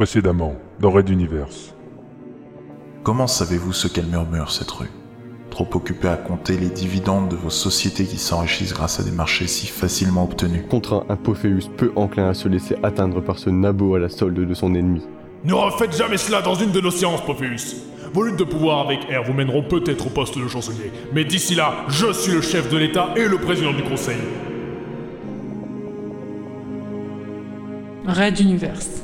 Précédemment, dans Red Universe. Comment savez-vous ce qu'elle murmure, cette rue? Trop occupé à compter les dividendes de vos sociétés qui s'enrichissent grâce à des marchés si facilement obtenus. Contre un Apophéus peu enclin à se laisser atteindre par ce nabo à la solde de son ennemi. Ne refaites jamais cela dans une de nos séances, Pophéus. Vos luttes de pouvoir avec R vous mèneront peut-être au poste de chancelier, mais d'ici là, je suis le chef de l'État et le président du Conseil. Red Universe.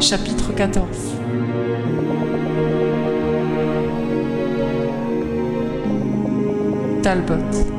Chapitre 14 Talbot.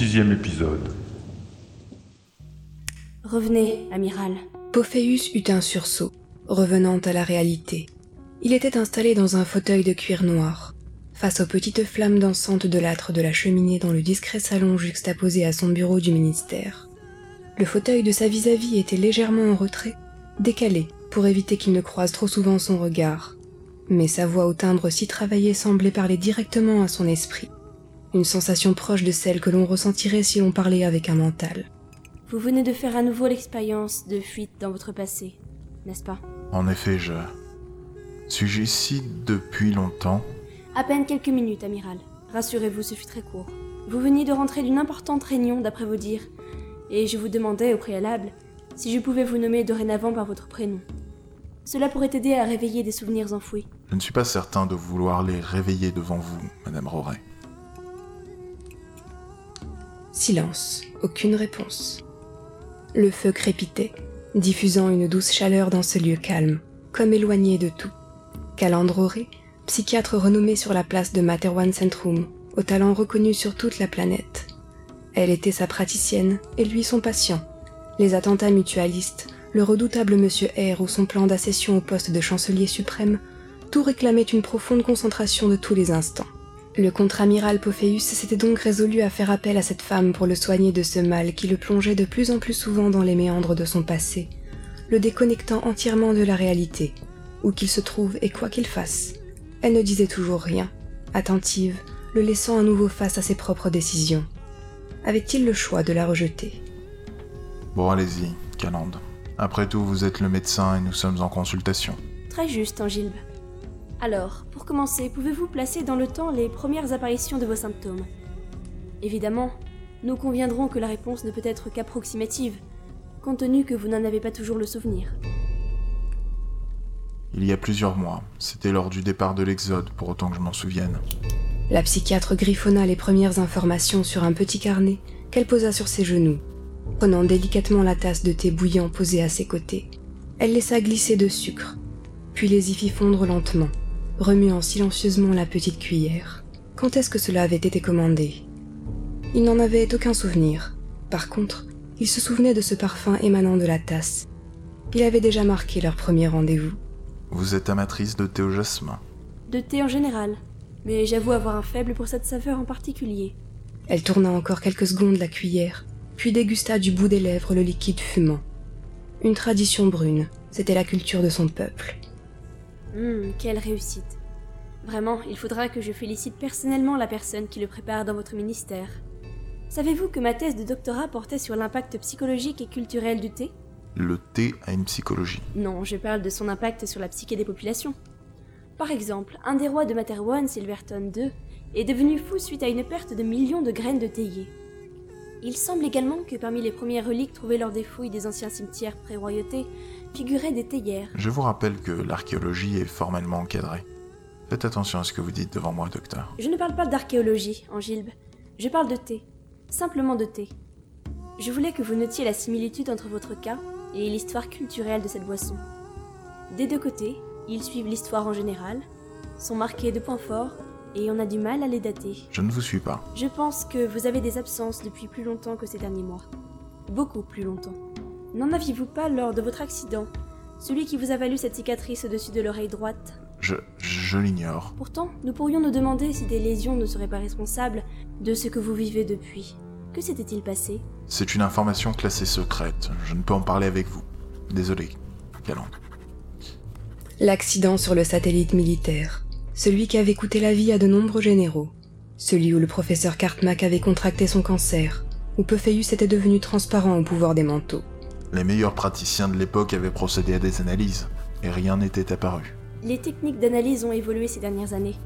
Sixième épisode. Revenez, amiral. Pophéus eut un sursaut, revenant à la réalité. Il était installé dans un fauteuil de cuir noir, face aux petites flammes dansantes de l'âtre de la cheminée dans le discret salon juxtaposé à son bureau du ministère. Le fauteuil de sa vis-à-vis était légèrement en retrait, décalé pour éviter qu'il ne croise trop souvent son regard. Mais sa voix au timbre si travaillé semblait parler directement à son esprit. Une sensation proche de celle que l'on ressentirait si l'on parlait avec un mental. Vous venez de faire à nouveau l'expérience de fuite dans votre passé, n'est-ce pas? En effet, je... Suis-je ici depuis longtemps À peine quelques minutes, amiral. Rassurez-vous, ce fut très court. Vous veniez de rentrer d'une importante réunion, d'après vos dires, et je vous demandais au préalable si je pouvais vous nommer dorénavant par votre prénom. Cela pourrait aider à réveiller des souvenirs enfouis. Je ne suis pas certain de vouloir les réveiller devant vous, Madame Roret. Silence, aucune réponse. Le feu crépitait, diffusant une douce chaleur dans ce lieu calme, comme éloigné de tout. Calandre psychiatre renommé sur la place de Materwan Centrum, au talent reconnu sur toute la planète. Elle était sa praticienne et lui son patient. Les attentats mutualistes, le redoutable Monsieur R ou son plan d'accession au poste de chancelier suprême, tout réclamait une profonde concentration de tous les instants. Le contre-amiral Pophéus s'était donc résolu à faire appel à cette femme pour le soigner de ce mal qui le plongeait de plus en plus souvent dans les méandres de son passé, le déconnectant entièrement de la réalité, où qu'il se trouve et quoi qu'il fasse. Elle ne disait toujours rien, attentive, le laissant à nouveau face à ses propres décisions. Avait-il le choix de la rejeter? Bon, allez-y, Calande. Après tout, vous êtes le médecin et nous sommes en consultation. Très juste, Angilbe. Alors, pour commencer, pouvez-vous placer dans le temps les premières apparitions de vos symptômes? Évidemment, nous conviendrons que la réponse ne peut être qu'approximative, compte tenu que vous n'en avez pas toujours le souvenir. Il y a plusieurs mois, c'était lors du départ de l'Exode, pour autant que je m'en souvienne. La psychiatre griffonna les premières informations sur un petit carnet qu'elle posa sur ses genoux, prenant délicatement la tasse de thé bouillant posée à ses côtés. Elle laissa glisser de sucre, puis les y fit fondre lentement remuant silencieusement la petite cuillère. Quand est-ce que cela avait été commandé? Il n'en avait aucun souvenir. Par contre, il se souvenait de ce parfum émanant de la tasse. Il avait déjà marqué leur premier rendez-vous. Vous êtes amatrice de thé au jasmin De thé en général, mais j'avoue avoir un faible pour cette saveur en particulier. Elle tourna encore quelques secondes la cuillère, puis dégusta du bout des lèvres le liquide fumant. Une tradition brune, c'était la culture de son peuple. Hum, quelle réussite. Vraiment, il faudra que je félicite personnellement la personne qui le prépare dans votre ministère. Savez-vous que ma thèse de doctorat portait sur l'impact psychologique et culturel du thé? Le thé a une psychologie. Non, je parle de son impact sur la psyché des populations. Par exemple, un des rois de Materwan, Silverton II, est devenu fou suite à une perte de millions de graines de théier. Il semble également que parmi les premières reliques trouvées lors des fouilles des anciens cimetières pré-royauté figuraient des théières. Je vous rappelle que l'archéologie est formellement encadrée. Faites attention à ce que vous dites devant moi, docteur. Je ne parle pas d'archéologie, Angilbe. Je parle de thé. Simplement de thé. Je voulais que vous notiez la similitude entre votre cas et l'histoire culturelle de cette boisson. Des deux côtés, ils suivent l'histoire en général, sont marqués de points forts et on a du mal à les dater. Je ne vous suis pas. Je pense que vous avez des absences depuis plus longtemps que ces derniers mois. Beaucoup plus longtemps. N'en aviez-vous pas lors de votre accident? Celui qui vous a valu cette cicatrice au-dessus de l'oreille droite? Je, je l'ignore. Pourtant, nous pourrions nous demander si des lésions ne seraient pas responsables de ce que vous vivez depuis. Que s'était-il passé? C'est une information classée secrète. Je ne peux en parler avec vous. Désolé, Calandre. L'accident sur le satellite militaire. Celui qui avait coûté la vie à de nombreux généraux. Celui où le professeur Cartmack avait contracté son cancer. Où Pophéus était devenu transparent au pouvoir des manteaux. Les meilleurs praticiens de l'époque avaient procédé à des analyses, et rien n'était apparu. Les techniques d'analyse ont évolué ces dernières années.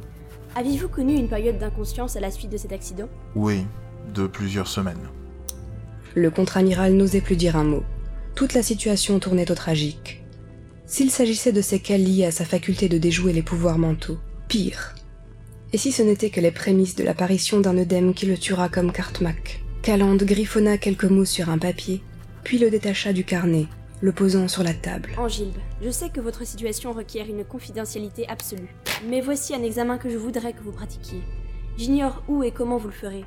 Aviez-vous connu une période d'inconscience à la suite de cet accident? Oui, de plusieurs semaines. Le contre-amiral n'osait plus dire un mot. Toute la situation tournait au tragique. S'il s'agissait de séquelles liées à sa faculté de déjouer les pouvoirs mentaux, pire. Et si ce n'était que les prémices de l'apparition d'un œdème qui le tuera comme Cartmack Calande griffonna quelques mots sur un papier, puis le détacha du carnet, le posant sur la table. Angilbe, je sais que votre situation requiert une confidentialité absolue, mais voici un examen que je voudrais que vous pratiquiez. J'ignore où et comment vous le ferez.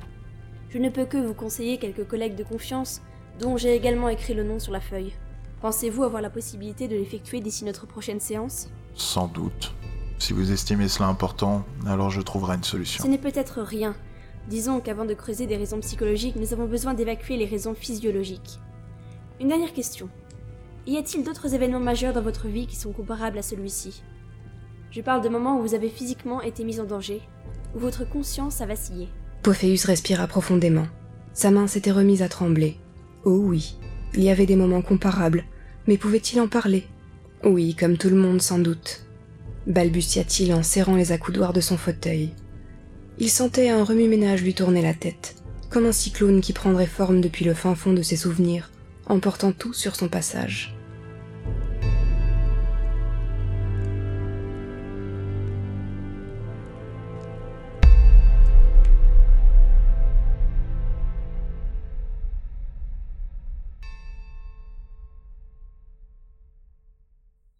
Je ne peux que vous conseiller quelques collègues de confiance, dont j'ai également écrit le nom sur la feuille. Pensez-vous avoir la possibilité de l'effectuer d'ici notre prochaine séance? Sans doute. Si vous estimez cela important, alors je trouverai une solution. Ce n'est peut-être rien. Disons qu'avant de creuser des raisons psychologiques, nous avons besoin d'évacuer les raisons physiologiques. Une dernière question. Y a-t-il d'autres événements majeurs dans votre vie qui sont comparables à celui-ci? Je parle de moments où vous avez physiquement été mis en danger, où votre conscience a vacillé. Pophéus respira profondément. Sa main s'était remise à trembler. Oh oui, il y avait des moments comparables, mais pouvait-il en parler? Oui, comme tout le monde sans doute. Balbutia-t-il en serrant les accoudoirs de son fauteuil. Il sentait un remue-ménage lui tourner la tête, comme un cyclone qui prendrait forme depuis le fin fond de ses souvenirs, emportant tout sur son passage.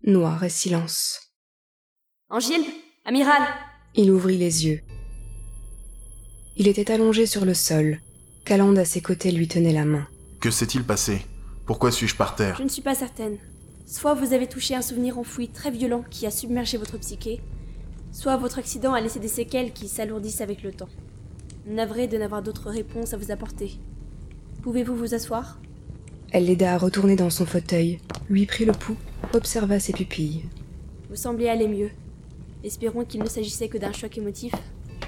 Noir et silence. Angilbe Amiral Il ouvrit les yeux. Il était allongé sur le sol. Calande à ses côtés lui tenait la main. Que s'est-il passé? Pourquoi suis-je par terre Je ne suis pas certaine. Soit vous avez touché un souvenir enfoui très violent qui a submergé votre psyché, soit votre accident a laissé des séquelles qui s'alourdissent avec le temps. Navré de n'avoir d'autres réponses à vous apporter. Pouvez-vous vous asseoir? Elle l'aida à retourner dans son fauteuil, lui prit le pouls, observa ses pupilles. Vous semblez aller mieux. Espérons qu'il ne s'agissait que d'un choc émotif.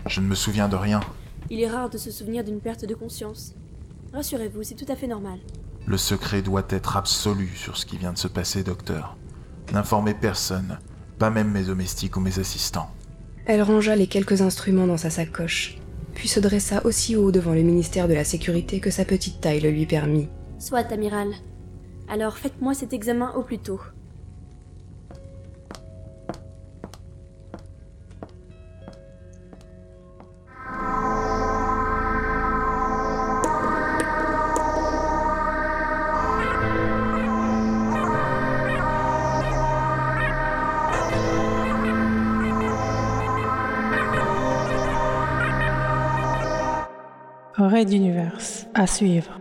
Je ne me souviens de rien. Il est rare de se souvenir d'une perte de conscience. Rassurez-vous, c'est tout à fait normal. Le secret doit être absolu sur ce qui vient de se passer, docteur. N'informez personne, pas même mes domestiques ou mes assistants. Elle rangea les quelques instruments dans sa sacoche, puis se dressa aussi haut devant le ministère de la Sécurité que sa petite taille le lui permit. Soit, amiral. Alors faites-moi cet examen au plus tôt. Raid d'univers à suivre.